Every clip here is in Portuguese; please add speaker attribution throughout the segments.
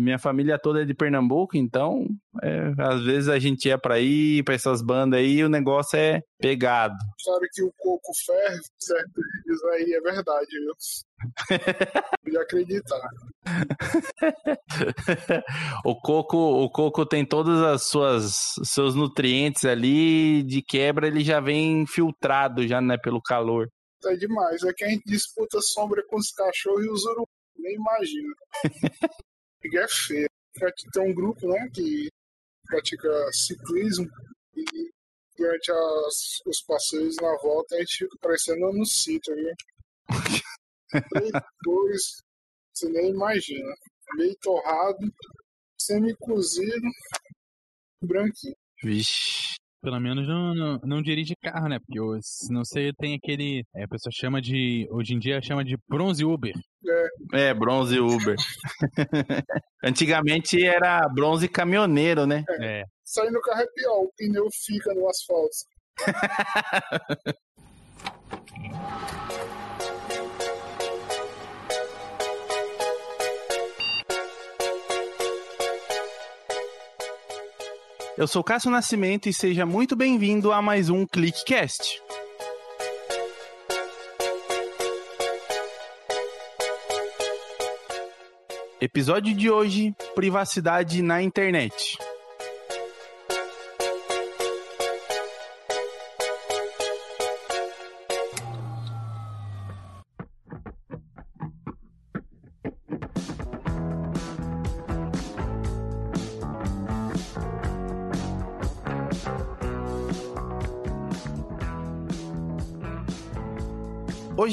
Speaker 1: minha família toda é de Pernambuco, então é, às vezes a gente ia para ir para essas bandas aí, e o negócio é pegado.
Speaker 2: Sabe que o coco ferve, certo? Isso aí é verdade, viu? Pode acreditar.
Speaker 1: o coco, o coco tem todas as suas seus nutrientes ali, de quebra ele já vem filtrado já, né, pelo calor.
Speaker 2: É demais, é que a gente disputa sombra com os cachorros e os urubus, nem imagina. e é feio. Aqui tem um grupo, né, que pratica ciclismo e durante as, os passeios na volta a gente fica parecendo no sítio, viu? Depois, você nem imagina. Meio torrado, semi-cozido, branquinho.
Speaker 1: Vixe.
Speaker 3: Pelo menos não, não, não, dirige carro, né? Porque não sei, tem aquele. É, a pessoa chama de. Hoje em dia chama de bronze Uber.
Speaker 2: É,
Speaker 1: é bronze Uber. Antigamente era bronze caminhoneiro, né?
Speaker 3: É.
Speaker 2: é. Saindo do carro é pior, o pneu fica no asfalto.
Speaker 1: Eu sou Cássio Nascimento e seja muito bem-vindo a mais um ClickCast. Episódio de hoje: Privacidade na internet.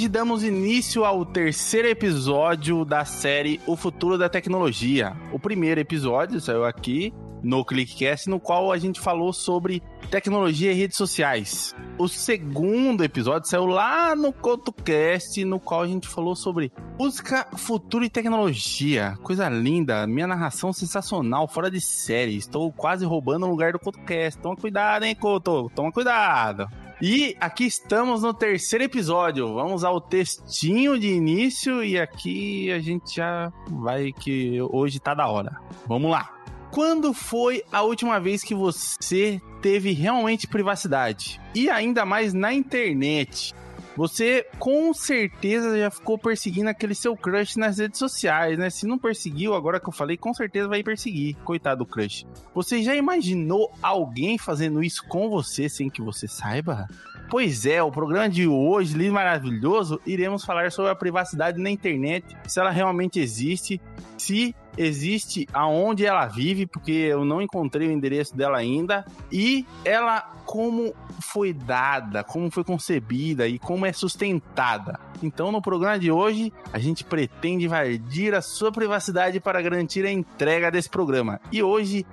Speaker 1: Hoje damos início ao terceiro episódio da série O Futuro da Tecnologia. O primeiro episódio saiu aqui no ClickCast, no qual a gente falou sobre tecnologia e redes sociais. O segundo episódio saiu lá no CoutoCast, no qual a gente falou sobre música, futuro e tecnologia. Coisa linda, minha narração sensacional, fora de série. Estou quase roubando o lugar do CoutoCast. Toma cuidado, hein, Couto? Toma cuidado. E aqui estamos no terceiro episódio. Vamos ao textinho de início e aqui a gente já vai que hoje tá da hora. Vamos lá. Quando foi a última vez que você teve realmente privacidade? E ainda mais na internet. Você com certeza já ficou perseguindo aquele seu crush nas redes sociais, né? Se não perseguiu, agora que eu falei, com certeza vai perseguir. Coitado do crush. Você já imaginou alguém fazendo isso com você sem que você saiba? Pois é, o programa de hoje, lindo maravilhoso, iremos falar sobre a privacidade na internet, se ela realmente existe, se existe aonde ela vive, porque eu não encontrei o endereço dela ainda, e ela como foi dada, como foi concebida e como é sustentada. Então, no programa de hoje, a gente pretende invadir a sua privacidade para garantir a entrega desse programa. E hoje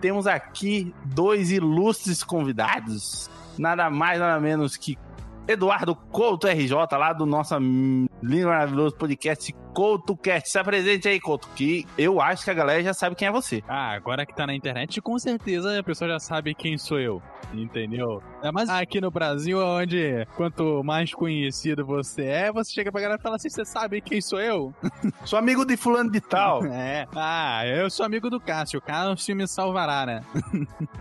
Speaker 1: temos aqui dois ilustres convidados, nada mais nada menos que Eduardo Couto RJ, lá do nosso lindo maravilhoso podcast CoutoCast. Se apresente aí, Couto, que eu acho que a galera já sabe quem é você.
Speaker 3: Ah, agora que tá na internet, com certeza a pessoa já sabe quem sou eu. Entendeu? É, mas aqui no Brasil, onde quanto mais conhecido você é, você chega pra galera e fala assim: você sabe quem sou eu?
Speaker 1: sou amigo de fulano de tal.
Speaker 3: é. Ah, eu sou amigo do Cássio. O Cássio me salvará, né?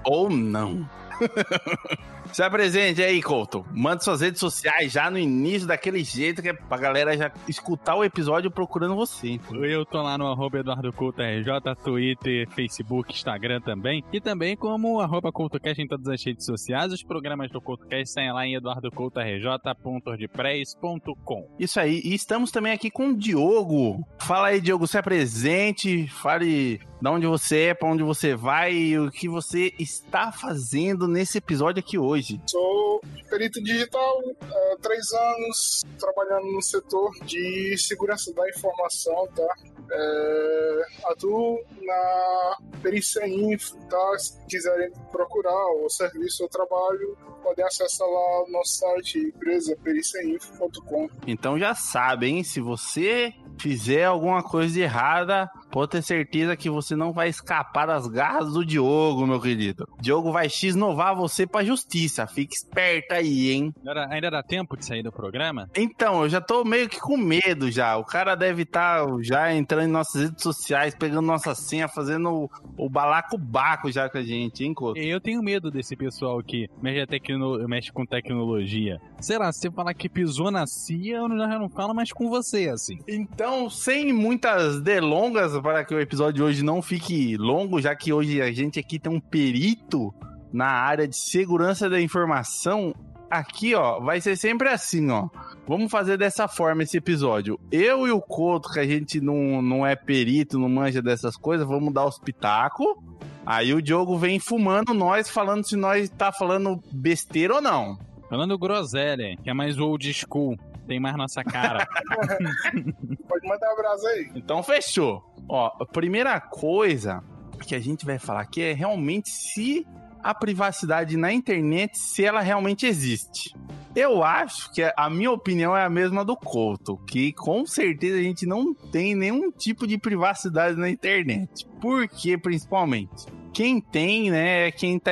Speaker 1: Ou não. Se apresente aí, Couto. Manda suas redes sociais já no início, daquele jeito que é pra galera já escutar o episódio procurando você.
Speaker 3: Eu tô lá no arroba Eduardo Couto RJ, Twitter, Facebook, Instagram também. E também como arroba CoutoCast em todas as redes sociais. Os programas do CoutoCast saem lá em eduardocoutorj.ordpress.com.
Speaker 1: Isso aí. E estamos também aqui com o Diogo. Fala aí, Diogo, se apresente, fale de onde você é, para onde você vai e o que você está fazendo nesse episódio aqui hoje.
Speaker 2: Sou perito digital há três anos, trabalhando no setor de segurança da informação, tá? É, atuo na Perícia Info, tá? Se quiserem procurar o serviço ou trabalho, podem acessar lá o nosso site, empresa periciainfo.com.
Speaker 1: Então já sabem, se você fizer alguma coisa errada, pode ter certeza que você não vai escapar das garras do Diogo, meu querido. Diogo vai x-novar você pra justiça. Fique esperto aí, hein?
Speaker 3: Ainda, ainda dá tempo de sair do programa?
Speaker 1: Então, eu já tô meio que com medo já. O cara deve estar tá já entrando em nossas redes sociais, pegando nossa senha, fazendo o, o balaco-baco já com a gente, hein, Couto?
Speaker 3: Eu tenho medo desse pessoal que mexe, tecno... mexe com tecnologia. Sei lá, se você falar que pisou na CIA, eu já não falo mais com você, assim.
Speaker 1: Então, sem muitas delongas, para que o episódio de hoje não fique longo, já que hoje a gente aqui tem um perito na área de segurança da informação, aqui, ó, vai ser sempre assim, ó. Vamos fazer dessa forma esse episódio. Eu e o Couto, que a gente não, não é perito, não manja dessas coisas, vamos dar os pitacos. Aí o Diogo vem fumando nós, falando se nós tá falando besteira ou não.
Speaker 3: Falando groselha, que é mais old school. Tem mais nossa cara.
Speaker 2: Pode mandar um abraço aí.
Speaker 1: Então fechou. Ó, a primeira coisa que a gente vai falar aqui é realmente se a privacidade na internet se ela realmente existe. Eu acho que a minha opinião é a mesma do Couto, que com certeza a gente não tem nenhum tipo de privacidade na internet. Por principalmente? Quem tem, né, é quem tá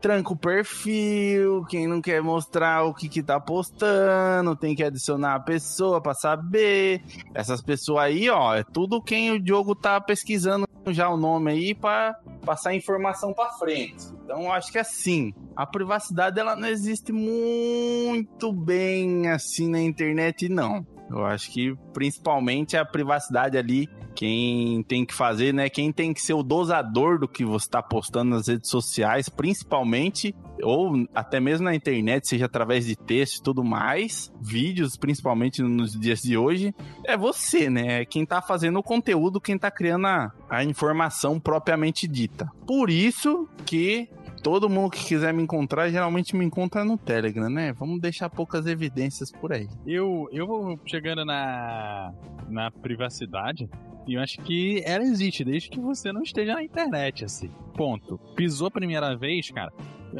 Speaker 1: tranca o perfil, quem não quer mostrar o que que tá postando, tem que adicionar a pessoa para saber. Essas pessoas aí, ó, é tudo quem o Diogo tá pesquisando já o nome aí para passar informação para frente. Então, acho que assim, a privacidade ela não existe muito bem assim na internet não. Eu acho que principalmente a privacidade ali, quem tem que fazer, né? Quem tem que ser o dosador do que você está postando nas redes sociais, principalmente, ou até mesmo na internet, seja através de texto e tudo mais, vídeos, principalmente nos dias de hoje, é você, né? É quem está fazendo o conteúdo, quem está criando a, a informação propriamente dita. Por isso que todo mundo que quiser me encontrar, geralmente me encontra no Telegram, né? Vamos deixar poucas evidências por aí.
Speaker 3: Eu, eu vou chegando na, na privacidade. E eu acho que ela existe desde que você não esteja na internet, assim. Ponto. Pisou a primeira vez, cara.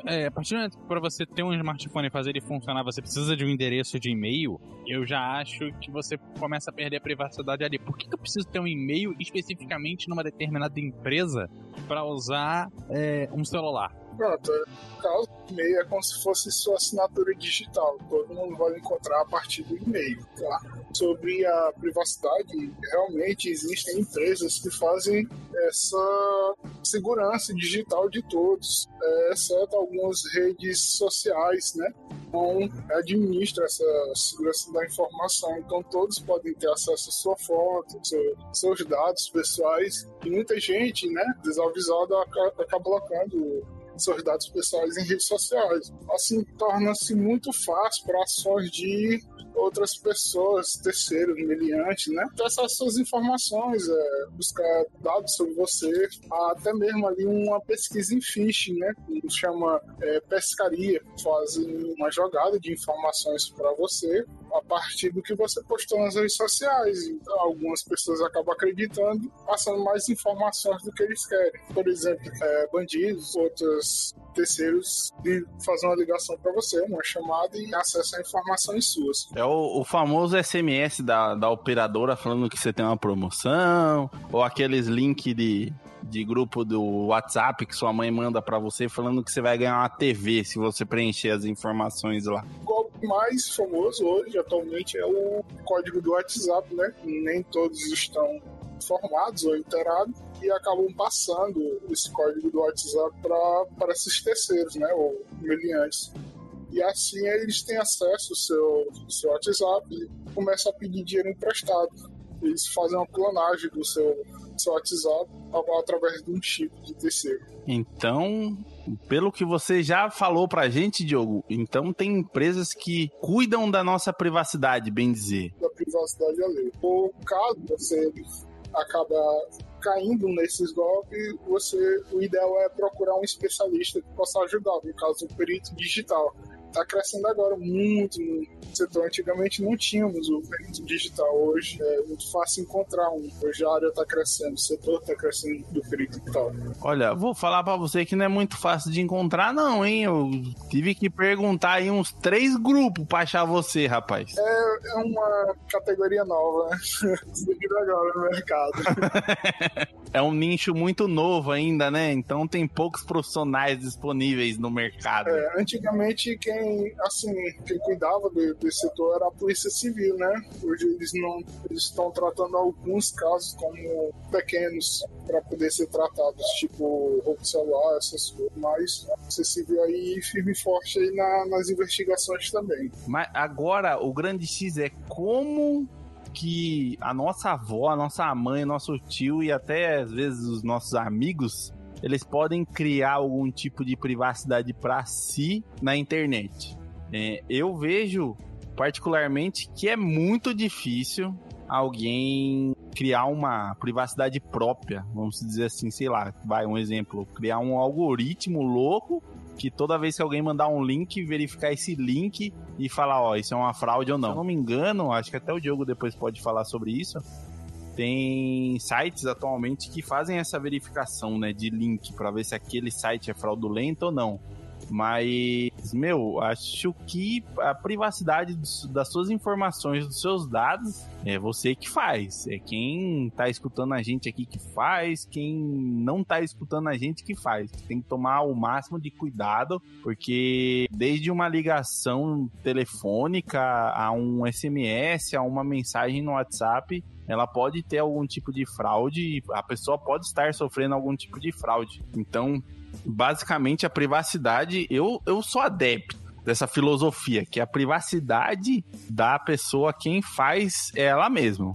Speaker 3: É, a partir do momento que você ter um smartphone e fazer ele funcionar, você precisa de um endereço de e-mail, eu já acho que você começa a perder a privacidade ali. Por que, que eu preciso ter um e-mail especificamente numa determinada empresa para usar é, um celular?
Speaker 2: Pronto, no caso, o e-mail é como se fosse sua assinatura digital. Todo mundo vai encontrar a partir do e-mail, tá? Sobre a privacidade, realmente existem empresas que fazem essa segurança digital de todos, é, exceto algumas redes sociais, né? Então, administra essa segurança da informação. Então, todos podem ter acesso à sua foto, seu, seus dados pessoais. E muita gente, né, desavisada, acaba colocando seus dados pessoais em redes sociais. Assim, torna-se muito fácil para ações de outras pessoas, terceiros, meliantes, né? Ter acesso às suas informações, é, buscar dados sobre você, até mesmo ali uma pesquisa em phishing, né? Que chama é, pescaria. Fazem uma jogada de informações para você a partir do que você postou nas redes sociais. Então, algumas pessoas acabam acreditando, passando mais informações do que eles querem. Por exemplo, é, bandidos, outros terceiros de fazer uma ligação para você, uma chamada e acesso a informações suas.
Speaker 1: É o, o, famoso SMS da, da operadora falando que você tem uma promoção, ou aqueles links de, de grupo do WhatsApp que sua mãe manda para você falando que você vai ganhar uma TV se você preencher as informações lá.
Speaker 2: O mais famoso hoje, atualmente, é o código do WhatsApp, né? Nem todos estão informados ou inteirados e acabam passando esse código do WhatsApp para esses terceiros, né, ou meliantes. E assim eles têm acesso ao seu, seu WhatsApp e começam a pedir dinheiro emprestado. Eles fazem uma clonagem do seu, seu WhatsApp através de um chip de terceiro.
Speaker 1: Então, pelo que você já falou pra gente, Diogo, então tem empresas que cuidam da nossa privacidade, bem dizer.
Speaker 2: Da privacidade ali. Por caso você acaba caindo nesses golpes, você, o ideal é procurar um especialista que possa ajudar, no caso, um perito digital. Tá crescendo agora muito no setor. Antigamente não tínhamos o perito digital. Hoje é muito fácil encontrar um. Hoje a área tá crescendo, o setor tá crescendo do perito digital.
Speaker 1: Olha, vou falar para você que não é muito fácil de encontrar, não, hein? Eu tive que perguntar aí uns três grupos pra achar você, rapaz.
Speaker 2: É, é uma categoria nova, né? Agora no mercado.
Speaker 1: é um nicho muito novo ainda, né? Então tem poucos profissionais disponíveis no mercado.
Speaker 2: É, antigamente quem, assim, quem cuidava do, desse setor era a Polícia Civil, né? Hoje eles não eles estão tratando alguns casos como pequenos para poder ser tratados, tipo roubo celular, essas coisas. Mas a Polícia Civil aí firme e forte aí na, nas investigações também.
Speaker 1: Mas agora o grande X é como que a nossa avó, a nossa mãe, nosso tio e até às vezes os nossos amigos eles podem criar algum tipo de privacidade para si na internet. É, eu vejo particularmente que é muito difícil alguém criar uma privacidade própria, vamos dizer assim, sei lá, vai um exemplo, criar um algoritmo louco que toda vez que alguém mandar um link, verificar esse link e falar, ó, isso é uma fraude ou não. Se eu não me engano, acho que até o Diogo depois pode falar sobre isso. Tem sites atualmente que fazem essa verificação, né, de link para ver se aquele site é fraudulento ou não. Mas, meu, acho que a privacidade das suas informações, dos seus dados, é você que faz. É quem tá escutando a gente aqui que faz, quem não tá escutando a gente que faz. Tem que tomar o máximo de cuidado, porque desde uma ligação telefônica a um SMS, a uma mensagem no WhatsApp, ela pode ter algum tipo de fraude, a pessoa pode estar sofrendo algum tipo de fraude. Então, basicamente a privacidade, eu, eu sou adepto dessa filosofia, que a privacidade da pessoa quem faz é ela mesma.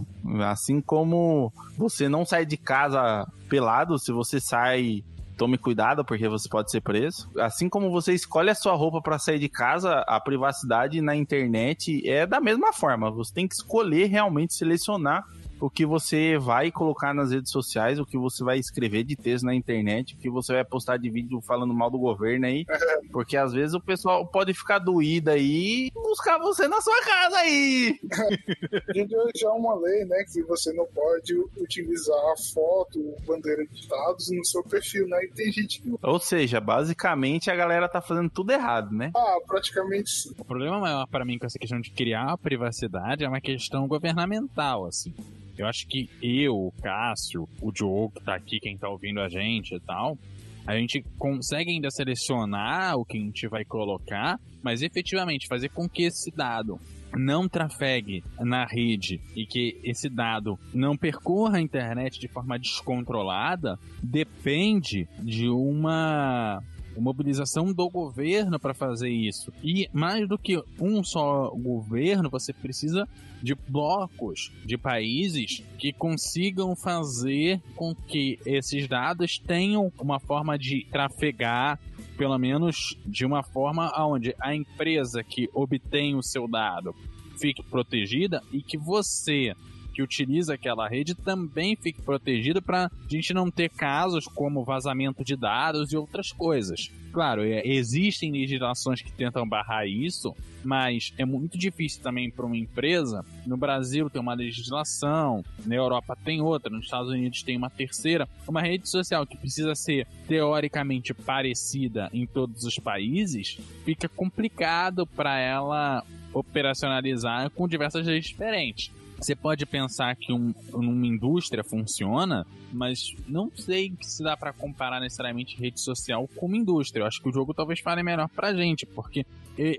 Speaker 1: Assim como você não sai de casa pelado, se você sai tome cuidado porque você pode ser preso. Assim como você escolhe a sua roupa para sair de casa, a privacidade na internet é da mesma forma. Você tem que escolher realmente selecionar o que você vai colocar nas redes sociais, o que você vai escrever de texto na internet, o que você vai postar de vídeo falando mal do governo aí, porque às vezes o pessoal pode ficar doído aí e buscar você na sua casa aí.
Speaker 2: já é uma lei, né, que você não pode utilizar foto, bandeira de dados no seu perfil, né, e tem gente que...
Speaker 1: Ou seja, basicamente a galera tá fazendo tudo errado, né?
Speaker 2: Ah, praticamente sim.
Speaker 3: O problema maior para mim com essa questão de criar a privacidade é uma questão governamental, assim. Eu acho que eu, o Cássio, o Diogo que tá aqui, quem tá ouvindo a gente e tal, a gente consegue ainda selecionar o que a gente vai colocar, mas efetivamente fazer com que esse dado não trafegue na rede e que esse dado não percorra a internet de forma descontrolada depende de uma mobilização do governo para fazer isso. E mais do que um só governo, você precisa de blocos de países que consigam fazer com que esses dados tenham uma forma de trafegar pelo menos de uma forma onde a empresa que obtém o seu dado fique protegida e que você que utiliza aquela rede também fique protegido para a gente não ter casos como vazamento de dados e outras coisas. Claro, é, existem legislações que tentam barrar isso, mas é muito difícil também para uma empresa. No Brasil tem uma legislação, na Europa tem outra, nos Estados Unidos tem uma terceira. Uma rede social que precisa ser teoricamente parecida em todos os países, fica complicado para ela operacionalizar com diversas leis diferentes. Você pode pensar que um, uma indústria funciona, mas não sei se dá para comparar necessariamente rede social com indústria. Eu acho que o jogo talvez fale melhor pra gente, porque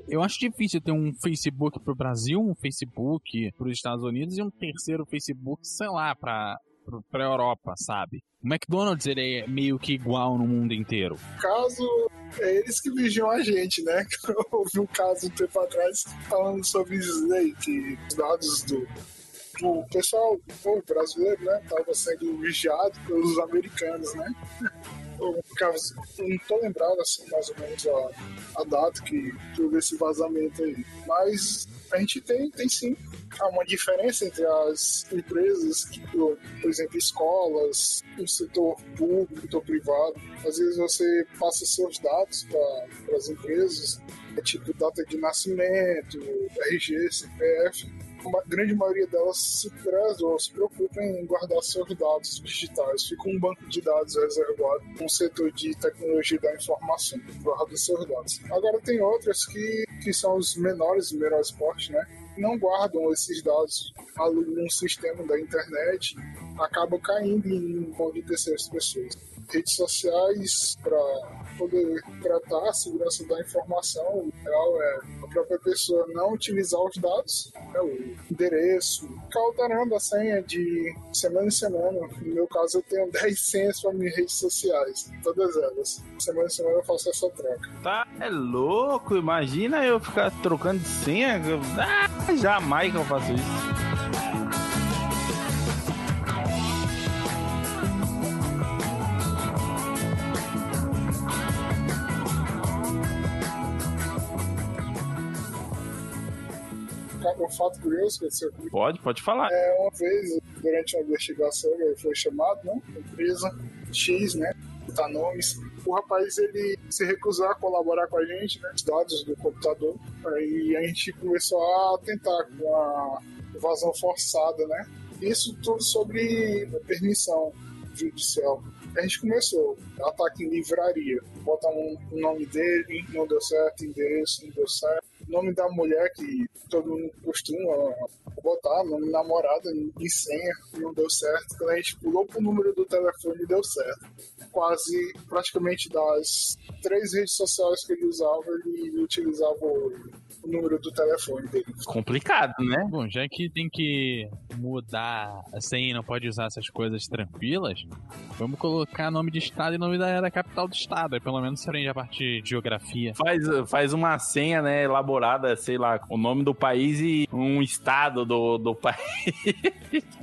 Speaker 3: eu acho difícil ter um Facebook pro Brasil, um Facebook pros Estados Unidos e um terceiro Facebook, sei lá, pra, pra Europa, sabe? O McDonald's ele é meio que igual no mundo inteiro.
Speaker 2: Caso é eles que vigiam a gente, né? Eu ouvi um caso um tempo atrás falando sobre isso que os dados do o pessoal, o brasileiro, né, tava sendo vigiado pelos americanos, né? Eu ficava, não tô lembrado assim mais ou menos a, a data que teve esse vazamento aí. Mas a gente tem, tem sim há uma diferença entre as empresas, por exemplo, escolas, o setor público, o setor privado. Às vezes você passa seus dados para as empresas é tipo data de nascimento, RG, CPF, a grande maioria delas se preza ou se preocupa em guardar seus dados digitais. Fica um banco de dados reservado um setor de tecnologia da informação, guarda seus dados. Agora tem outras que, que são os menores, menores portes, né? Não guardam esses dados num sistema da internet, acabam caindo em mão de terceiras pessoas redes sociais para poder tratar a segurança da informação. O ideal é a própria pessoa não utilizar os dados, né, o endereço, ficar alterando a senha de semana em semana. No meu caso, eu tenho 10 senhas para minhas redes sociais, todas elas. Semana em semana eu faço essa troca.
Speaker 1: Tá, é louco. Imagina eu ficar trocando de senha. Ah, jamais que eu faço isso.
Speaker 2: Um fato curioso que aconteceu comigo.
Speaker 1: Pode, pode falar.
Speaker 2: É, uma vez, durante uma investigação, ele foi chamado, né? Empresa X, né? Tá nomes. O rapaz ele se recusou a colaborar com a gente, né? Os dados do computador. Aí a gente começou a tentar com a evasão forçada, né? Isso tudo sobre permissão judicial. A gente começou ataque em livraria, botar um, um nome dele, não deu certo, endereço, não deu certo nome da mulher que todo mundo costuma botar, nome namorada em senha, não deu certo. Quando a gente pulou pro número do telefone, deu certo. Quase, praticamente das três redes sociais que ele usava, ele utilizava o o número do telefone dele.
Speaker 1: Complicado, né?
Speaker 3: Bom, já que tem que mudar a senha não pode usar essas coisas tranquilas, vamos colocar nome de estado e nome da, da capital do estado. Aí pelo menos se aprende a parte de geografia.
Speaker 1: Faz, faz uma senha, né, elaborada, sei lá, o nome do país e um estado do, do país.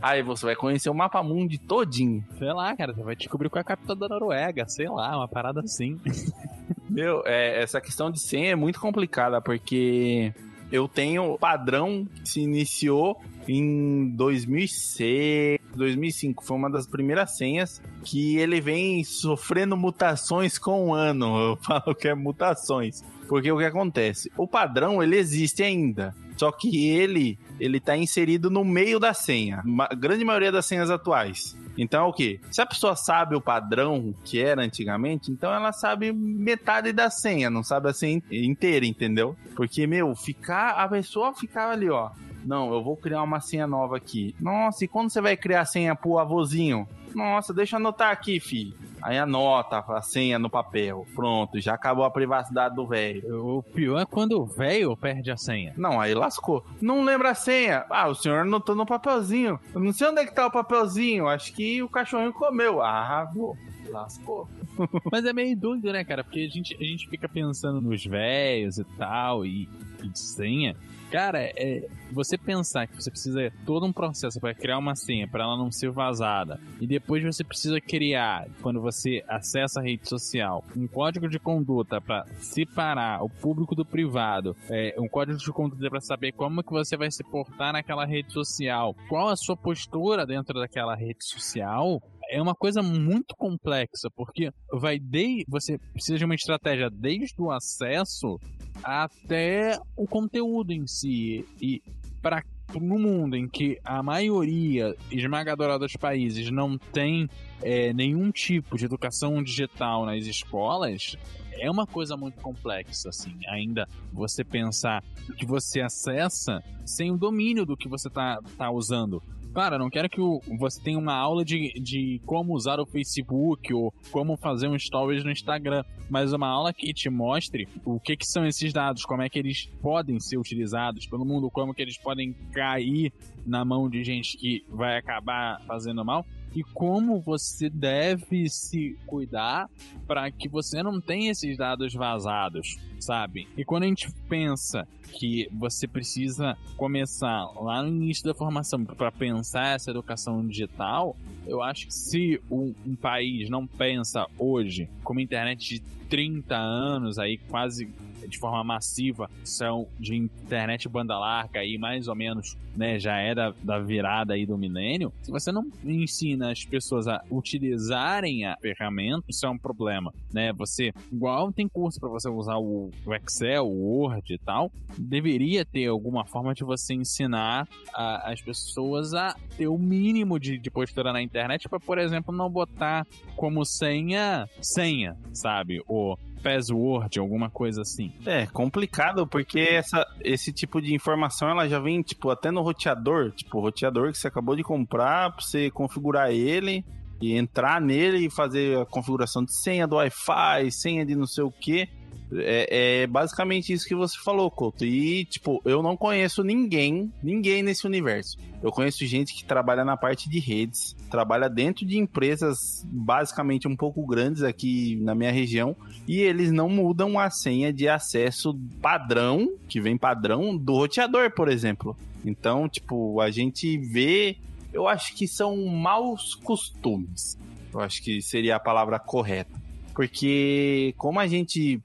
Speaker 1: Aí você vai conhecer o mapa mundi todinho.
Speaker 3: Sei lá, cara, você vai descobrir qual é a capital da Noruega, sei lá, uma parada assim.
Speaker 1: Meu, é, essa questão de senha é muito complicada, porque eu tenho padrão que se iniciou em 2006, 2005. Foi uma das primeiras senhas que ele vem sofrendo mutações com o ano. Eu falo que é mutações. Porque o que acontece? O padrão, ele existe ainda. Só que ele, ele tá inserido no meio da senha. A grande maioria das senhas atuais. Então é o que? Se a pessoa sabe o padrão que era antigamente, então ela sabe metade da senha, não sabe a senha inteira, entendeu? Porque, meu, ficar. A pessoa ficava ali, ó. Não, eu vou criar uma senha nova aqui. Nossa, e quando você vai criar a senha pro avôzinho? Nossa, deixa eu anotar aqui, fi. Aí anota a senha no papel. Pronto, já acabou a privacidade do velho.
Speaker 3: O pior é quando o velho perde a senha.
Speaker 1: Não, aí lascou. Não lembra a senha. Ah, o senhor anotou no papelzinho. Eu não sei onde é que tá o papelzinho. Acho que o cachorrinho comeu. Ah, vou. Lascou.
Speaker 3: Mas é meio doido, né, cara? Porque a gente, a gente fica pensando nos velhos e tal, e, e de senha. Cara, é, você pensar que você precisa todo um processo para criar uma senha para ela não ser vazada e depois você precisa criar, quando você acessa a rede social, um código de conduta para separar o público do privado, é, um código de conduta para saber como que você vai se portar naquela rede social, qual a sua postura dentro daquela rede social, é uma coisa muito complexa, porque vai de você precisa de uma estratégia desde o acesso até o conteúdo em si. E para no mundo em que a maioria esmagadora dos países não tem é, nenhum tipo de educação digital nas escolas, é uma coisa muito complexa, assim. Ainda você pensar que você acessa sem o domínio do que você está tá usando. Cara, não quero que você tenha uma aula de, de como usar o Facebook ou como fazer um stories no Instagram, mas uma aula que te mostre o que, que são esses dados, como é que eles podem ser utilizados pelo mundo, como que eles podem cair na mão de gente que vai acabar fazendo mal e como você deve se cuidar para que você não tenha esses dados vazados, sabe? E quando a gente pensa que você precisa começar lá no início da formação para pensar essa educação digital, eu acho que se um, um país não pensa hoje com uma internet de 30 anos aí quase de forma massiva são de internet banda larga aí mais ou menos, né, já é da, da virada aí do milênio, se você não ensina as pessoas a utilizarem a ferramenta, isso é um problema, né? Você, igual tem curso para você usar o, o, Excel, o Word e tal, deveria ter alguma forma de você ensinar a, as pessoas a ter o mínimo de, de postura na internet para, por exemplo, não botar como senha senha, sabe? Ou password, alguma coisa assim.
Speaker 1: É, complicado, porque essa, esse tipo de informação ela já vem, tipo, até no roteador. Tipo, o roteador que você acabou de comprar, pra você configurar ele e entrar nele e fazer a configuração de senha do Wi-Fi, senha de não sei o que. É, é, basicamente isso que você falou, Couto. E, tipo, eu não conheço ninguém, ninguém nesse universo. Eu conheço gente que trabalha na parte de redes, trabalha dentro de empresas basicamente um pouco grandes aqui na minha região, e eles não mudam a senha de acesso padrão, que vem padrão, do roteador, por exemplo. Então, tipo, a gente vê. Eu acho que são maus costumes. Eu acho que seria a palavra correta. Porque como a gente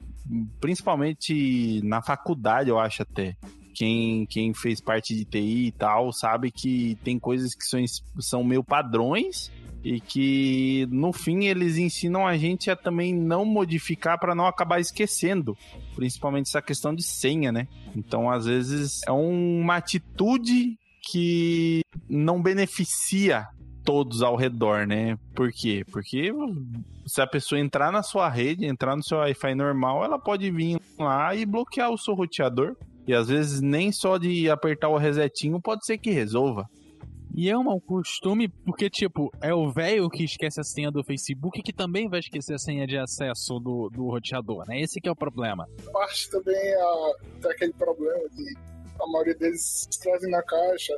Speaker 1: principalmente na faculdade, eu acho até. Quem, quem fez parte de TI e tal sabe que tem coisas que são, são meio padrões e que no fim eles ensinam a gente a também não modificar para não acabar esquecendo, principalmente essa questão de senha, né? Então, às vezes é uma atitude que não beneficia todos ao redor, né? Por quê? Porque se a pessoa entrar na sua rede, entrar no seu Wi-Fi normal, ela pode vir lá e bloquear o seu roteador. E às vezes nem só de apertar o resetinho pode ser que resolva.
Speaker 3: E é um mau costume, porque, tipo, é o velho que esquece a senha do Facebook que também vai esquecer a senha de acesso do, do roteador, né? Esse que é o problema.
Speaker 2: Parte também a, tem aquele problema de a maioria deles trazem na caixa,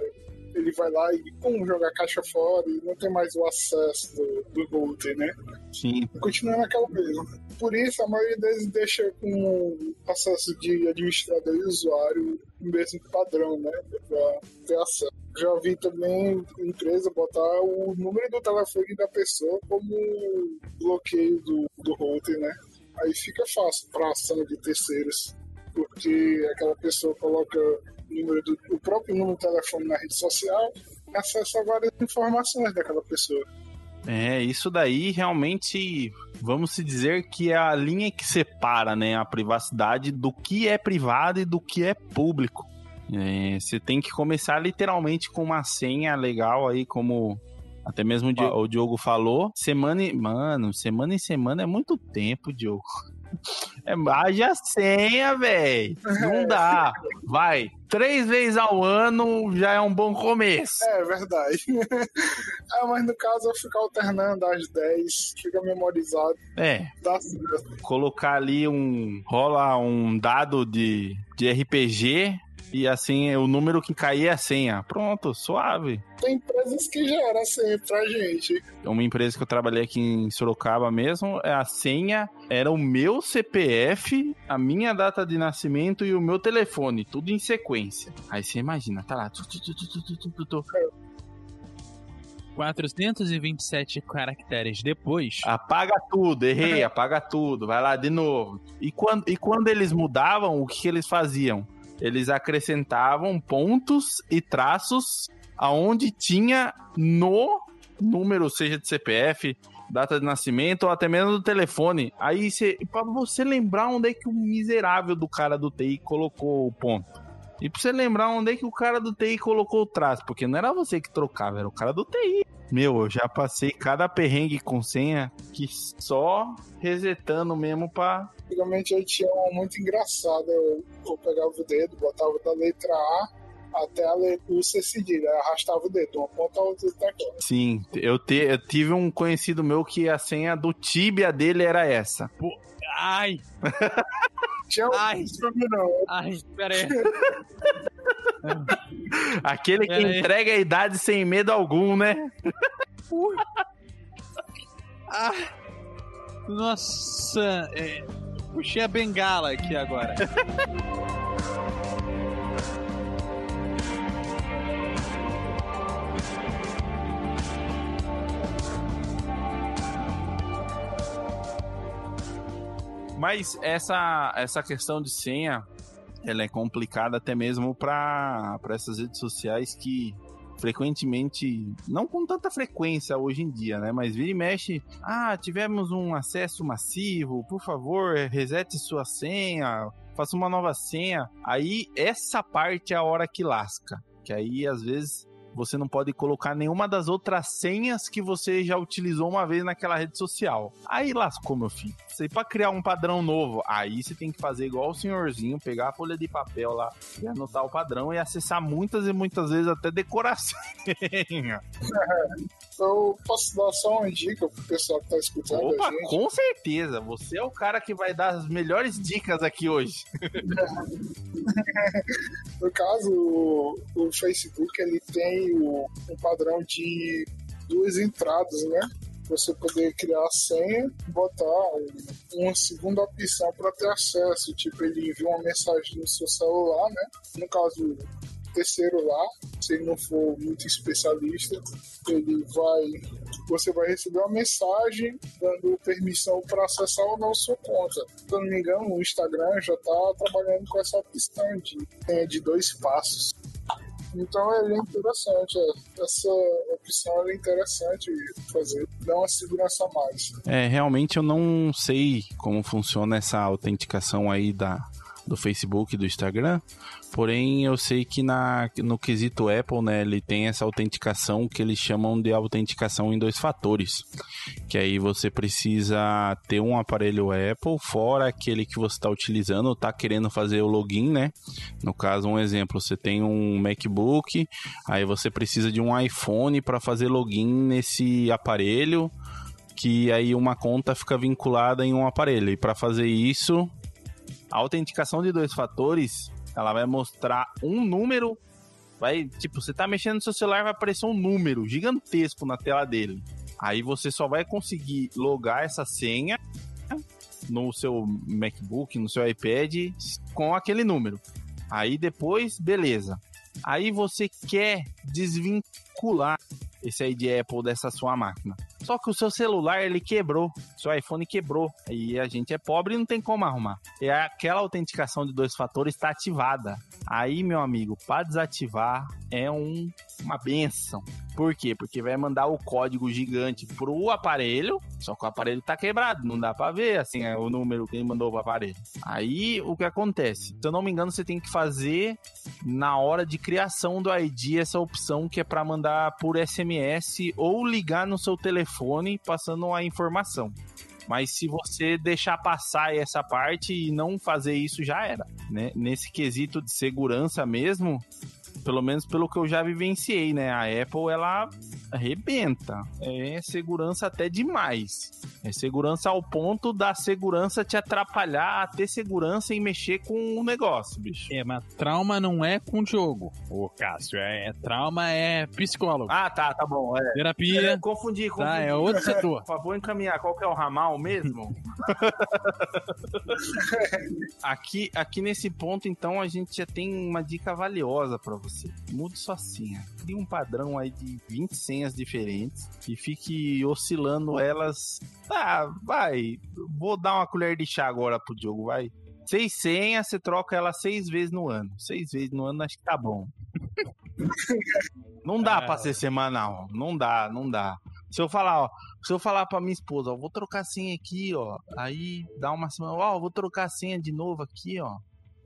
Speaker 2: ele vai lá e pum, joga a caixa fora e não tem mais o acesso do, do router, né?
Speaker 1: Sim.
Speaker 2: Continua naquela mesma. Por isso, a maioria deles deixa com acesso de administrador e usuário o mesmo padrão, né? Pra ter acesso. Já vi também empresa botar o número do telefone da pessoa como bloqueio do, do router, né? Aí fica fácil para ação de terceiros, porque aquela pessoa coloca número do, o próprio número do telefone na rede social e acessa várias informações daquela pessoa.
Speaker 1: É, isso daí realmente, vamos se dizer que é a linha que separa né, a privacidade do que é privado e do que é público. É, você tem que começar literalmente com uma senha legal aí, como até mesmo o Diogo falou. Semana e. Mano, semana em semana é muito tempo, Diogo. É haja senha, velho. Não dá. Vai. Três vezes ao ano já é um bom começo.
Speaker 2: É verdade. é, mas no caso eu ficar alternando às 10, fica memorizado.
Speaker 1: É.
Speaker 2: Dá certo.
Speaker 1: Colocar ali um. rola um dado de, de RPG e assim, o número que cair é a senha. Pronto, suave.
Speaker 2: Tem empresas que geram a senha pra gente.
Speaker 1: Uma empresa que eu trabalhei aqui em Sorocaba mesmo, é a senha era o meu CPF, a minha data de nascimento e o meu telefone, tudo em sequência. Aí você imagina, tá lá.
Speaker 3: 427 caracteres depois.
Speaker 1: Apaga tudo, errei, apaga tudo, vai lá de novo. E quando, e quando eles mudavam, o que, que eles faziam? Eles acrescentavam pontos e traços aonde tinha no número, seja de CPF, data de nascimento ou até mesmo do telefone. Aí você, para você lembrar onde é que o miserável do cara do TI colocou o ponto. E pra você lembrar onde é que o cara do TI colocou o traço, porque não era você que trocava, era o cara do TI. Meu, eu já passei cada perrengue com senha que só resetando mesmo pra.
Speaker 2: Antigamente eu tinha uma muito engraçada. Eu, eu pegava o dedo, botava da letra A até a letra cedilha, arrastava o dedo, uma ponta a outra tá aqui.
Speaker 1: Sim, eu, te, eu tive um conhecido meu que a senha do Tibia dele era essa.
Speaker 3: Pô, ai!
Speaker 2: Tinha Ai. Um não.
Speaker 3: Ai, pera aí.
Speaker 1: Aquele que entrega a idade sem medo algum, né?
Speaker 3: ah, nossa, é, puxei a bengala aqui agora.
Speaker 1: Mas essa, essa questão de senha, ela é complicada até mesmo para essas redes sociais que frequentemente, não com tanta frequência hoje em dia, né? Mas vira e mexe, ah, tivemos um acesso massivo, por favor, resete sua senha, faça uma nova senha. Aí essa parte é a hora que lasca. Que aí às vezes você não pode colocar nenhuma das outras senhas que você já utilizou uma vez naquela rede social. Aí lascou, meu filho. Você para criar um padrão novo, aí você tem que fazer igual o senhorzinho, pegar a folha de papel lá e anotar o padrão e acessar muitas e muitas vezes até decoração.
Speaker 2: Eu posso dar só uma dica pro pessoal que tá escutando
Speaker 1: Opa, com certeza. Você é o cara que vai dar as melhores dicas aqui hoje.
Speaker 2: No caso, o, o Facebook ele tem o, um padrão de duas entradas, né? Você poder criar a senha botar um- uma segunda opção para ter acesso. Tipo, ele envia uma mensagem no seu celular, né? No caso, terceiro lá, se ele não for muito especialista, ele vai. Você vai receber uma mensagem dando permissão para acessar ou não sua conta. Se eu não me engano, o Instagram já está trabalhando com essa opção de, é, de dois passos. Então é interessante, é. essa opção é interessante fazer, dá uma segurança a mais.
Speaker 1: É, realmente eu não sei como funciona essa autenticação aí da, do Facebook e do Instagram. Porém, eu sei que na, no quesito Apple, né, ele tem essa autenticação que eles chamam de autenticação em dois fatores. Que aí você precisa ter um aparelho Apple, fora aquele que você está utilizando, está querendo fazer o login, né? No caso, um exemplo, você tem um MacBook, aí você precisa de um iPhone para fazer login nesse aparelho que aí uma conta fica vinculada em um aparelho. E para fazer isso, a autenticação de dois fatores, ela vai mostrar um número, vai, tipo, você tá mexendo no seu celular, vai aparecer um número gigantesco na tela dele. Aí você só vai conseguir logar essa senha no seu MacBook, no seu iPad com aquele número. Aí depois, beleza. Aí você quer desvincular esse aí de Apple dessa sua máquina. Só que o seu celular ele quebrou, seu iPhone quebrou. E a gente é pobre e não tem como arrumar. E aquela autenticação de dois fatores está ativada. Aí, meu amigo, para desativar é um, uma benção. Por quê? Porque vai mandar o código gigante pro aparelho, só que o aparelho tá quebrado, não dá para ver assim é o número que ele mandou pro aparelho. Aí o que acontece? Se eu não me engano, você tem que fazer na hora de criação do ID essa opção que é para mandar por SMS ou ligar no seu telefone passando a informação. Mas se você deixar passar essa parte e não fazer isso, já era. Né? Nesse quesito de segurança mesmo, pelo menos pelo que eu já vivenciei, né? A Apple, ela arrebenta. É segurança até demais. É segurança ao ponto da segurança te atrapalhar a ter segurança em mexer com o negócio, bicho.
Speaker 3: É, mas trauma não é com o jogo, ô Cássio. É, é trauma é psicólogo.
Speaker 1: Ah, tá, tá bom. É.
Speaker 3: Terapia.
Speaker 1: É, confundi, confundi.
Speaker 3: Tá, é outro setor.
Speaker 1: Por favor, encaminhar. Qual que é o ramal mesmo? aqui, aqui nesse ponto, então, a gente já tem uma dica valiosa para você. Mude sua senha. Crie um padrão aí de 20 senhas diferentes e fique oscilando elas. Ah, vai. Vou dar uma colher de chá agora pro Diogo, vai. Seis senhas, você troca ela seis vezes no ano. Seis vezes no ano, acho que tá bom. Não dá
Speaker 3: É.
Speaker 1: pra ser semanal. Não dá, não dá. Se eu falar, ó, se eu falar pra minha esposa, ó, vou trocar a senha aqui, ó. Aí dá uma semana, ó, vou trocar a senha de novo aqui, ó.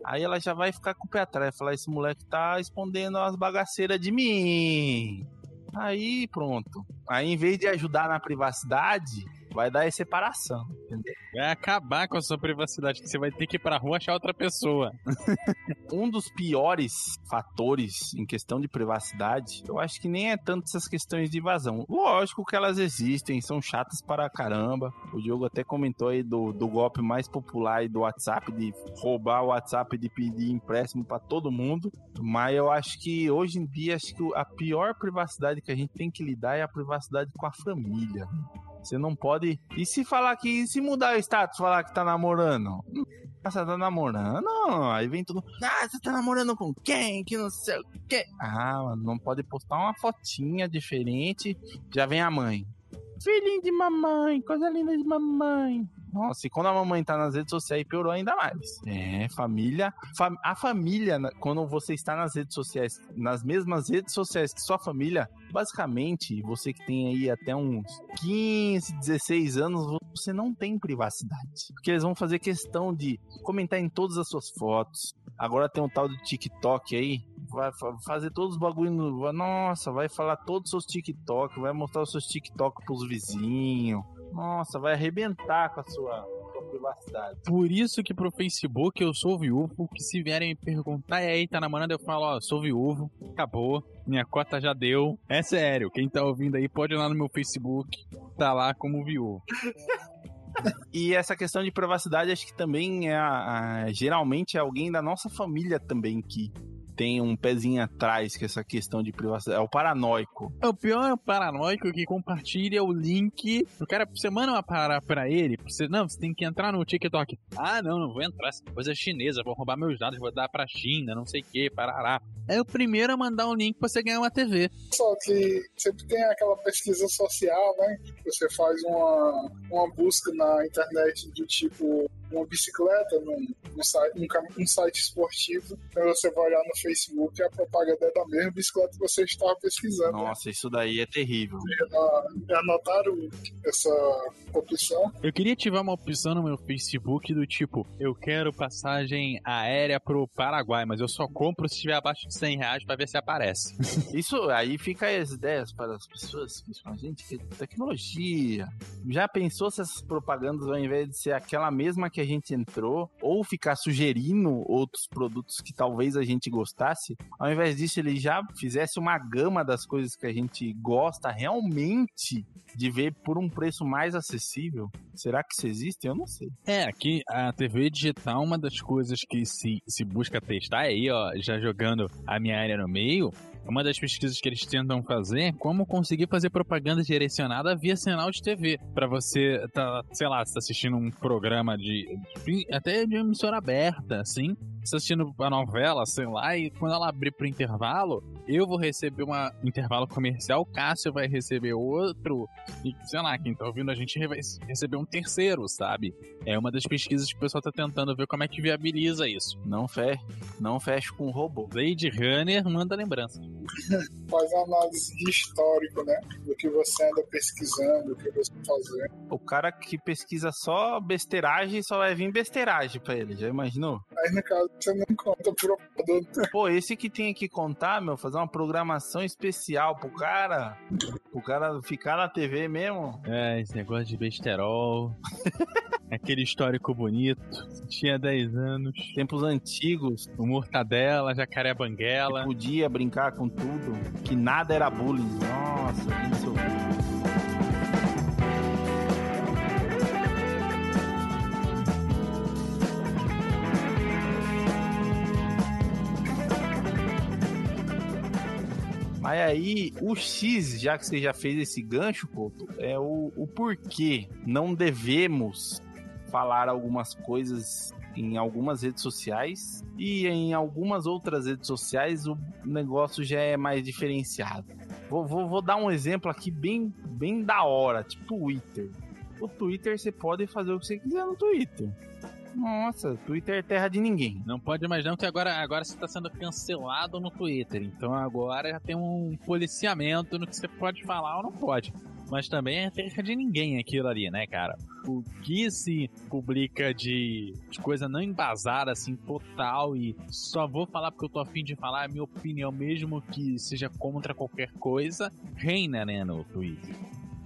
Speaker 1: Aí ela já vai ficar com o pé atrás, falar, esse moleque tá escondendo as bagaceiras de mim. Aí pronto. Aí em vez de ajudar na privacidade, vai dar é separação, entendeu?
Speaker 3: Vai acabar com a sua privacidade, que você vai ter que ir pra rua achar outra pessoa.
Speaker 1: um dos piores fatores em questão de privacidade, eu acho que nem é tanto essas questões de invasão. Lógico que elas existem, são chatas para caramba. O Diogo até comentou aí do, do golpe mais popular do WhatsApp, de roubar o WhatsApp, de pedir empréstimo para todo mundo. Mas eu acho que hoje em dia, acho que a pior privacidade que a gente tem que lidar é a privacidade com a família. Você não pode. E se falar que. E se mudar o status, falar que tá namorando? Você tá namorando? Aí vem tudo. Ah, você tá namorando com quem? Que não sei o quê. Ah, mano, não pode postar uma fotinha diferente. Já vem a mãe. Filhinho de mamãe, coisa linda de mamãe. Nossa, e quando a mamãe tá nas redes sociais, piorou ainda mais. É, família. Fam a família, quando você está nas redes sociais, nas mesmas redes sociais que sua família, basicamente, você que tem aí até uns 15, 16 anos, você não tem privacidade. Porque eles vão fazer questão de comentar em todas as suas fotos. Agora tem um tal do TikTok aí, vai fazer todos os bagulhos. No... Nossa, vai falar todos os seus TikTok, vai mostrar os seus TikTok pros vizinhos. Nossa, vai arrebentar com a sua, sua privacidade.
Speaker 3: Por isso que pro Facebook eu sou viúvo, que se vierem me perguntar, e aí, tá namorando, eu falo, ó, sou viúvo, acabou, minha cota já deu. É sério, quem tá ouvindo aí pode ir lá no meu Facebook, tá lá como viúvo.
Speaker 1: e essa questão de privacidade, acho que também é a, a, geralmente é alguém da nossa família também que tem um pezinho atrás que essa questão de privacidade. É o paranoico.
Speaker 3: É o pior é o paranoico que compartilha o link. O cara, você manda uma parada pra ele. Você, não, você tem que entrar no TikTok. Ah, não, não vou entrar. Essa coisa é chinesa. Vou roubar meus dados, vou dar pra China, não sei o que, parará. É o primeiro a mandar um link pra você ganhar uma TV.
Speaker 2: Só que sempre tem aquela pesquisa social, né? Você faz uma, uma busca na internet do tipo uma bicicleta num, num, site, num, um site esportivo, então você vai olhar no Facebook e a propaganda é da mesma bicicleta que você estava pesquisando.
Speaker 1: Nossa, né? isso daí é terrível.
Speaker 2: E, anotaram essa opção?
Speaker 3: Eu queria ativar uma opção no meu Facebook do tipo, eu quero passagem aérea pro Paraguai, mas eu só compro se estiver abaixo de 100 reais pra ver se aparece.
Speaker 1: isso aí fica as ideias para as pessoas que a gente, que tecnologia. Já pensou se essas propagandas ao invés de ser aquela mesma que que a gente entrou, ou ficar sugerindo outros produtos que talvez a gente gostasse, ao invés disso ele já fizesse uma gama das coisas que a gente gosta realmente de ver por um preço mais acessível. Será que isso existe? Eu não sei.
Speaker 3: É, aqui a TV digital, uma das coisas que se, se busca testar aí, ó, já jogando a minha área no meio, uma das pesquisas que eles tentam fazer é como conseguir fazer propaganda direcionada via sinal de TV. para você, tá, sei lá, você tá assistindo um programa de, de. até de emissora aberta, assim assistindo a novela, sei lá, e quando ela abrir pro intervalo, eu vou receber um intervalo comercial, o Cássio vai receber outro, e sei lá, quem tá ouvindo a gente vai receber um terceiro, sabe? É uma das pesquisas que o pessoal tá tentando ver como é que viabiliza isso.
Speaker 1: Não fecha, não fecha com robô.
Speaker 3: Blade Runner manda lembrança.
Speaker 2: Faz uma análise de histórico, né? Do que você anda pesquisando, do que você tá fazendo.
Speaker 1: O cara que pesquisa só besteiragem só vai vir besteiragem pra ele, já imaginou?
Speaker 2: Aí no caso você não conta pro produto.
Speaker 1: Pô, esse que tem que contar, meu, fazer uma programação especial pro cara. Pro cara ficar na TV mesmo.
Speaker 3: É, esse negócio de besterol. Aquele histórico bonito. Tinha 10 anos.
Speaker 1: Tempos antigos.
Speaker 3: O Mortadela, Jacaré Banguela.
Speaker 1: Podia brincar com tudo. Que nada era bullying. Nossa, que. Mas aí, o X, já que você já fez esse gancho, Couto, é o, o porquê não devemos falar algumas coisas em algumas redes sociais e em algumas outras redes sociais o negócio já é mais diferenciado. Vou, vou, vou dar um exemplo aqui bem, bem da hora, tipo Twitter. O Twitter você pode fazer o que você quiser no Twitter. Nossa, Twitter é terra de ninguém.
Speaker 3: Não pode imaginar que agora, agora você está sendo cancelado no Twitter. Então agora já tem um policiamento no que você pode falar ou não pode. Mas também é terra de ninguém aquilo ali, né, cara? O que se publica de, de coisa não embasada, assim, total, e só vou falar porque eu tô afim de falar a minha opinião, mesmo que seja contra qualquer coisa, reina, né, no Twitter.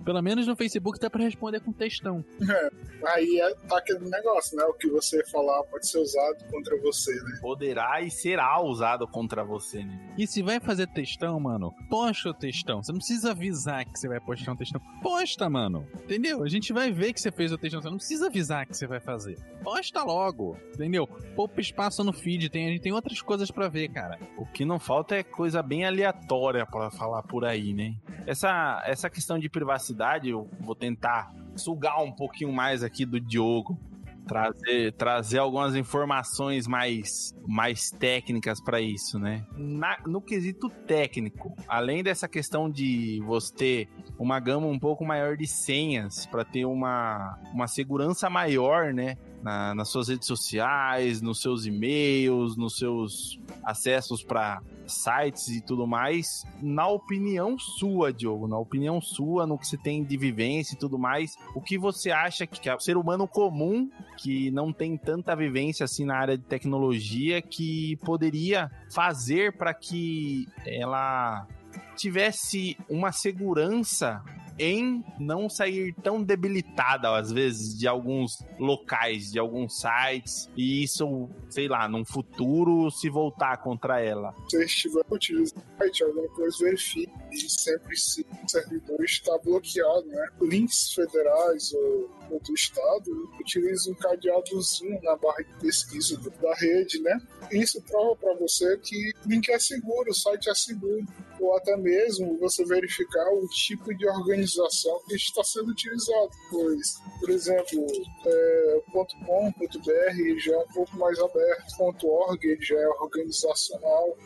Speaker 3: Pelo menos no Facebook dá pra responder com textão.
Speaker 2: É, aí é, tá aquele negócio, né? O que você falar pode ser usado contra você, né?
Speaker 1: Poderá e será usado contra você, né?
Speaker 3: E se vai fazer textão, mano, posta o textão. Você não precisa avisar que você vai postar um textão. Posta, mano. Entendeu? A gente vai ver que você fez o textão. Você não precisa avisar que você vai fazer. Posta logo. Entendeu? Poupa espaço no feed. Tem, a gente tem outras coisas para ver, cara.
Speaker 1: O que não falta é coisa bem aleatória para falar por aí, né? Essa, essa questão de privacidade eu vou tentar sugar um pouquinho mais aqui do Diogo. trazer, trazer algumas informações mais, mais técnicas para isso, né? Na, no quesito técnico, além dessa questão de você ter uma gama um pouco maior de senhas para ter uma, uma segurança maior, né? Na, nas suas redes sociais, nos seus e-mails, nos seus acessos para sites e tudo mais. Na opinião sua, Diogo, na opinião sua, no que você tem de vivência e tudo mais, o que você acha que é o ser humano comum, que não tem tanta vivência assim na área de tecnologia, que poderia fazer para que ela tivesse uma segurança em não sair tão debilitada, às vezes, de alguns locais, de alguns sites, e isso, sei lá, num futuro se voltar contra ela.
Speaker 2: Se estiver utilizando alguma coisa, verifique e sempre se o servidor está bloqueado, né? Links federais ou do estado utilize um cadeadozinho na barra de pesquisa da rede, né? Isso prova para você que o link é seguro, o site é seguro ou até mesmo você verificar o tipo de organização que está sendo utilizado, pois, por exemplo, é, .com.br já é um pouco mais aberto, .org já é organizacional,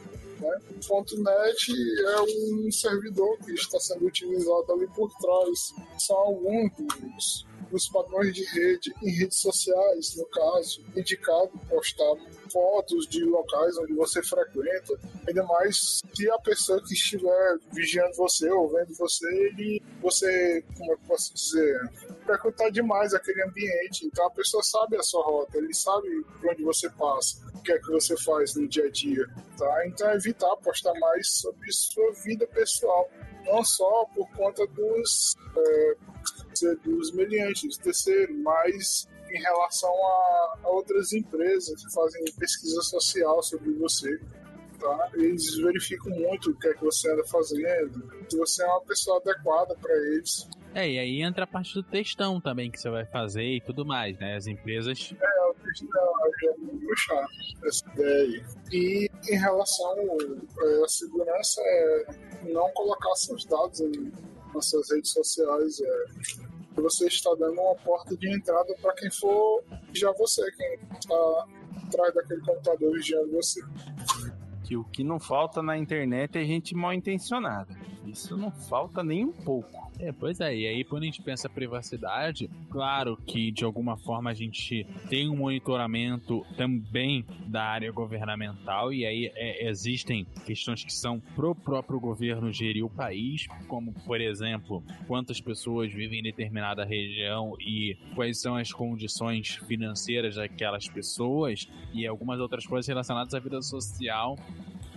Speaker 2: né? .net é um servidor que está sendo utilizado ali por trás. São alguns dos nos padrões de rede, em redes sociais, no caso, indicado postar fotos de locais onde você frequenta, ainda mais se a pessoa que estiver vigiando você ou vendo você, e você, como eu posso dizer, frequentar demais aquele ambiente. Então a pessoa sabe a sua rota, ele sabe por onde você passa, que é que você faz no dia a dia, tá? Então evitar postar mais sobre sua vida pessoal, não só por conta dos é, dos meliantes, terceiro, mas em relação a, a, outras empresas que fazem pesquisa social sobre você. Tá? Eles verificam muito o que é que você anda fazendo, se você é uma pessoa adequada para eles.
Speaker 3: É, e aí entra a parte do textão também que você vai fazer e tudo mais, né? As empresas.
Speaker 2: É, puxar essa ideia aí. E em relação é, à segurança, é não colocar seus dados em, nas suas redes sociais. É, você está dando uma porta de entrada para quem for já você, quem está atrás daquele computador vigiando você.
Speaker 1: Que o que não falta na internet é gente mal intencionada. Isso não falta nem um pouco.
Speaker 3: É, pois é, e aí quando a gente pensa privacidade, claro que de alguma forma a gente tem um monitoramento também da área governamental, e aí é, existem questões que são pro próprio governo gerir o país, como por exemplo, quantas pessoas vivem em determinada região e quais são as condições financeiras daquelas pessoas, e algumas outras coisas relacionadas à vida social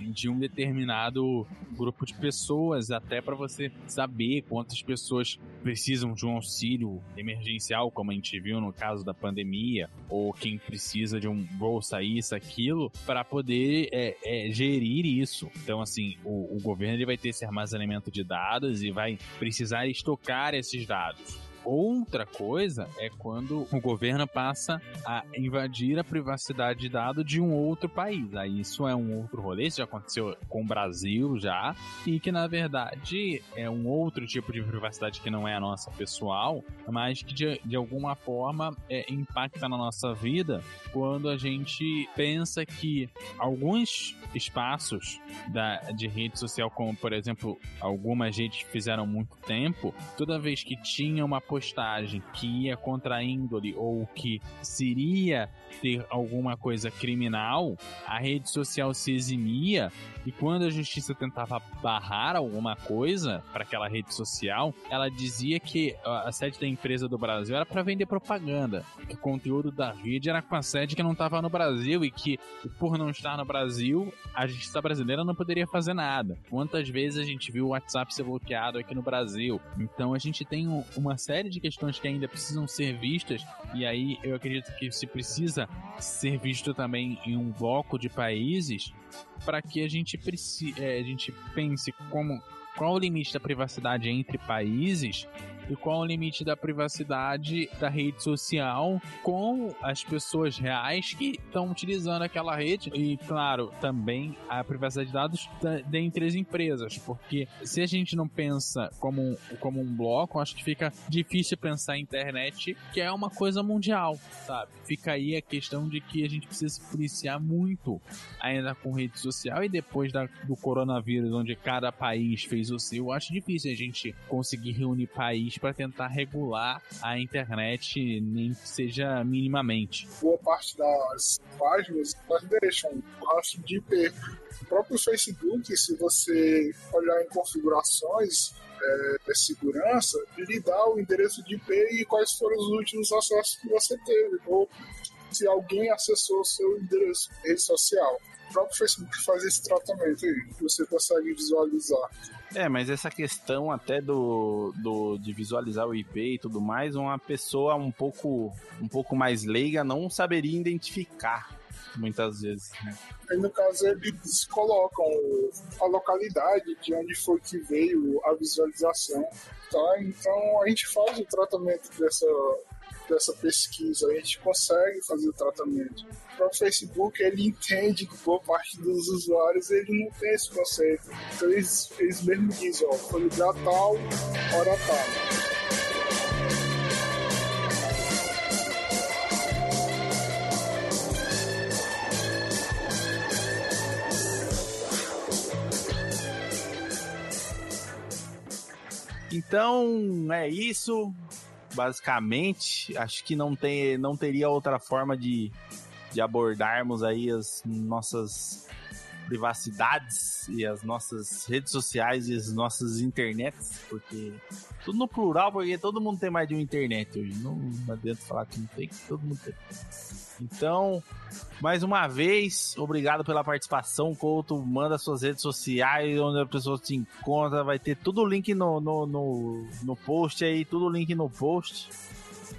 Speaker 3: de um determinado grupo de pessoas, até para você saber quantas pessoas precisam de um auxílio emergencial, como a gente viu no caso da pandemia, ou quem precisa de um bolsa isso, aquilo, para poder é, é, gerir isso. Então, assim, o, o governo ele vai ter esse armazenamento de dados e vai precisar estocar esses dados. Outra coisa é quando o governo passa a invadir a privacidade de dados de um outro país. Aí isso é um outro rolê, isso já aconteceu com o Brasil já, e que na verdade é um outro tipo de privacidade que não é a nossa pessoal, mas que de, de alguma forma é, impacta na nossa vida quando a gente pensa que alguns espaços da, de rede social, como por exemplo algumas redes fizeram muito tempo, toda vez que tinha uma postagem que ia contra a índole ou que seria ter alguma coisa criminal, a rede social se eximia e quando a justiça tentava barrar alguma coisa para aquela rede social, ela dizia que a sede da empresa do Brasil era para vender propaganda, que o conteúdo da rede era com a sede que não estava no Brasil e que por não estar no Brasil, a justiça brasileira não poderia fazer nada. Quantas vezes a gente viu o WhatsApp ser bloqueado aqui no Brasil? Então a gente tem uma série de questões que ainda precisam ser vistas e aí eu acredito que se precisa ser visto também em um bloco de países para que a gente, é, a gente pense como qual o limite da privacidade entre países e qual o limite da privacidade da rede social com as pessoas reais que estão utilizando aquela rede e, claro, também a privacidade de dados dentre as empresas, porque se a gente não pensa como, como um bloco, acho que fica difícil pensar em internet, que é uma coisa mundial, sabe? Fica aí a questão de que a gente precisa se policiar muito ainda com rede social e depois da, do coronavírus, onde cada país fez o seu, acho difícil a gente conseguir reunir país para tentar regular a internet, nem que seja minimamente.
Speaker 2: Boa parte das páginas elas deixam rastro de IP. O próprio Facebook, se você olhar em configurações, é, segurança, ele dá o endereço de IP e quais foram os últimos acessos que você teve, ou se alguém acessou o seu endereço rede social. O próprio Facebook faz esse tratamento aí, você consegue visualizar.
Speaker 1: É, mas essa questão até do, do de visualizar o IP e tudo mais, uma pessoa um pouco um pouco mais leiga não saberia identificar muitas vezes. Né?
Speaker 2: No caso, eles colocam a localidade de onde foi que veio a visualização. Tá? Então, a gente faz o tratamento dessa, dessa pesquisa, a gente consegue fazer o tratamento. O Facebook, ele entende que boa parte dos usuários ele não tem esse conceito. Então, eles, eles mesmo dizem, ó, foi tal, hora tal.
Speaker 1: Então é isso, basicamente. Acho que não, tem, não teria outra forma de, de abordarmos aí as nossas privacidades e as nossas redes sociais e as nossas internets, porque tudo no plural, porque todo mundo tem mais de uma internet hoje. Não, não adianta falar que não tem, todo mundo tem. Então, mais uma vez, obrigado pela participação, Couto. Manda suas redes sociais, onde a pessoa te encontra. Vai ter tudo o link no, no, no, no post aí, tudo o link no post.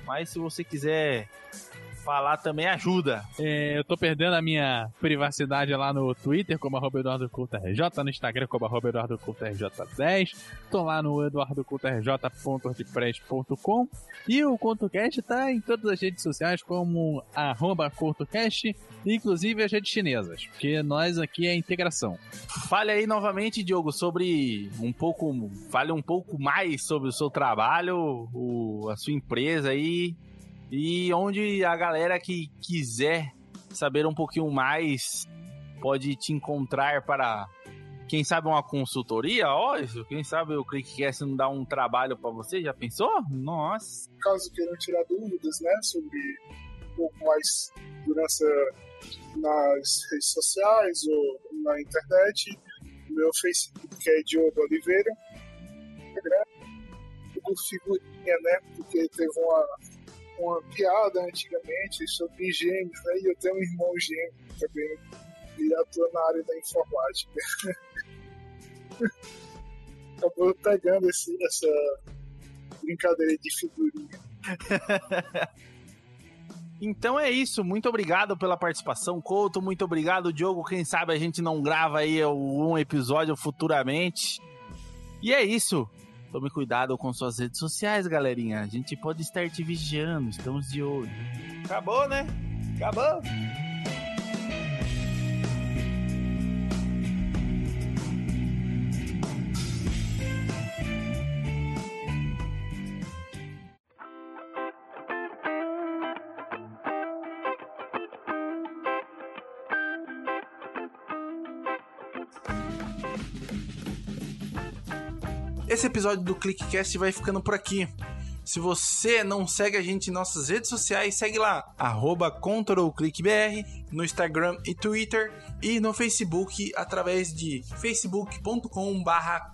Speaker 1: Mas se você quiser falar também ajuda.
Speaker 3: É, eu tô perdendo a minha privacidade lá no Twitter, como arroba EduardoCultoRJ, no Instagram, como arroba EduardoCultoRJ10. Tô lá no eduardocultorj.wordpress.com e o ContoCast tá em todas as redes sociais como arroba inclusive as redes chinesas, porque nós aqui é integração.
Speaker 1: Fale aí novamente, Diogo, sobre um pouco, fale um pouco mais sobre o seu trabalho, o, a sua empresa aí, e onde a galera que quiser saber um pouquinho mais pode te encontrar para quem sabe uma consultoria, ó, quem sabe o ClickCast não dá um trabalho para você, já pensou? Nossa.
Speaker 2: Caso queiram tirar dúvidas, né, sobre um pouco mais segurança nas redes sociais ou na internet, meu Facebook é Diogo Oliveira, Instagram, figurinha, né, porque teve uma uma piada antigamente sobre gêmeos, né? E eu tenho um irmão gêmeo também, e atua na área da informática. Acabou pegando esse, essa brincadeira de figurinha.
Speaker 1: Então é isso, muito obrigado pela participação, Couto, muito obrigado, Diogo. Quem sabe a gente não grava aí um episódio futuramente. E é isso. Tome cuidado com suas redes sociais, galerinha. A gente pode estar te vigiando, estamos de olho. Acabou, né? Acabou. Esse episódio do ClickCast vai ficando por aqui. Se você não segue a gente em nossas redes sociais, segue lá, ControlClickBR, no Instagram e Twitter, e no Facebook através de facebook.com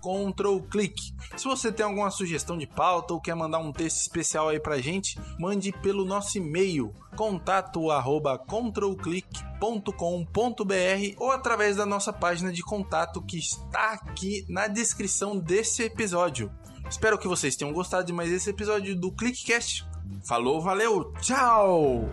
Speaker 1: controlclick. Se você tem alguma sugestão de pauta ou quer mandar um texto especial aí pra gente, mande pelo nosso e-mail, contato arroba controlclick.com.br ou através da nossa página de contato que está aqui na descrição desse episódio. Espero que vocês tenham gostado de mais esse episódio do ClickCast. Falou, valeu, tchau!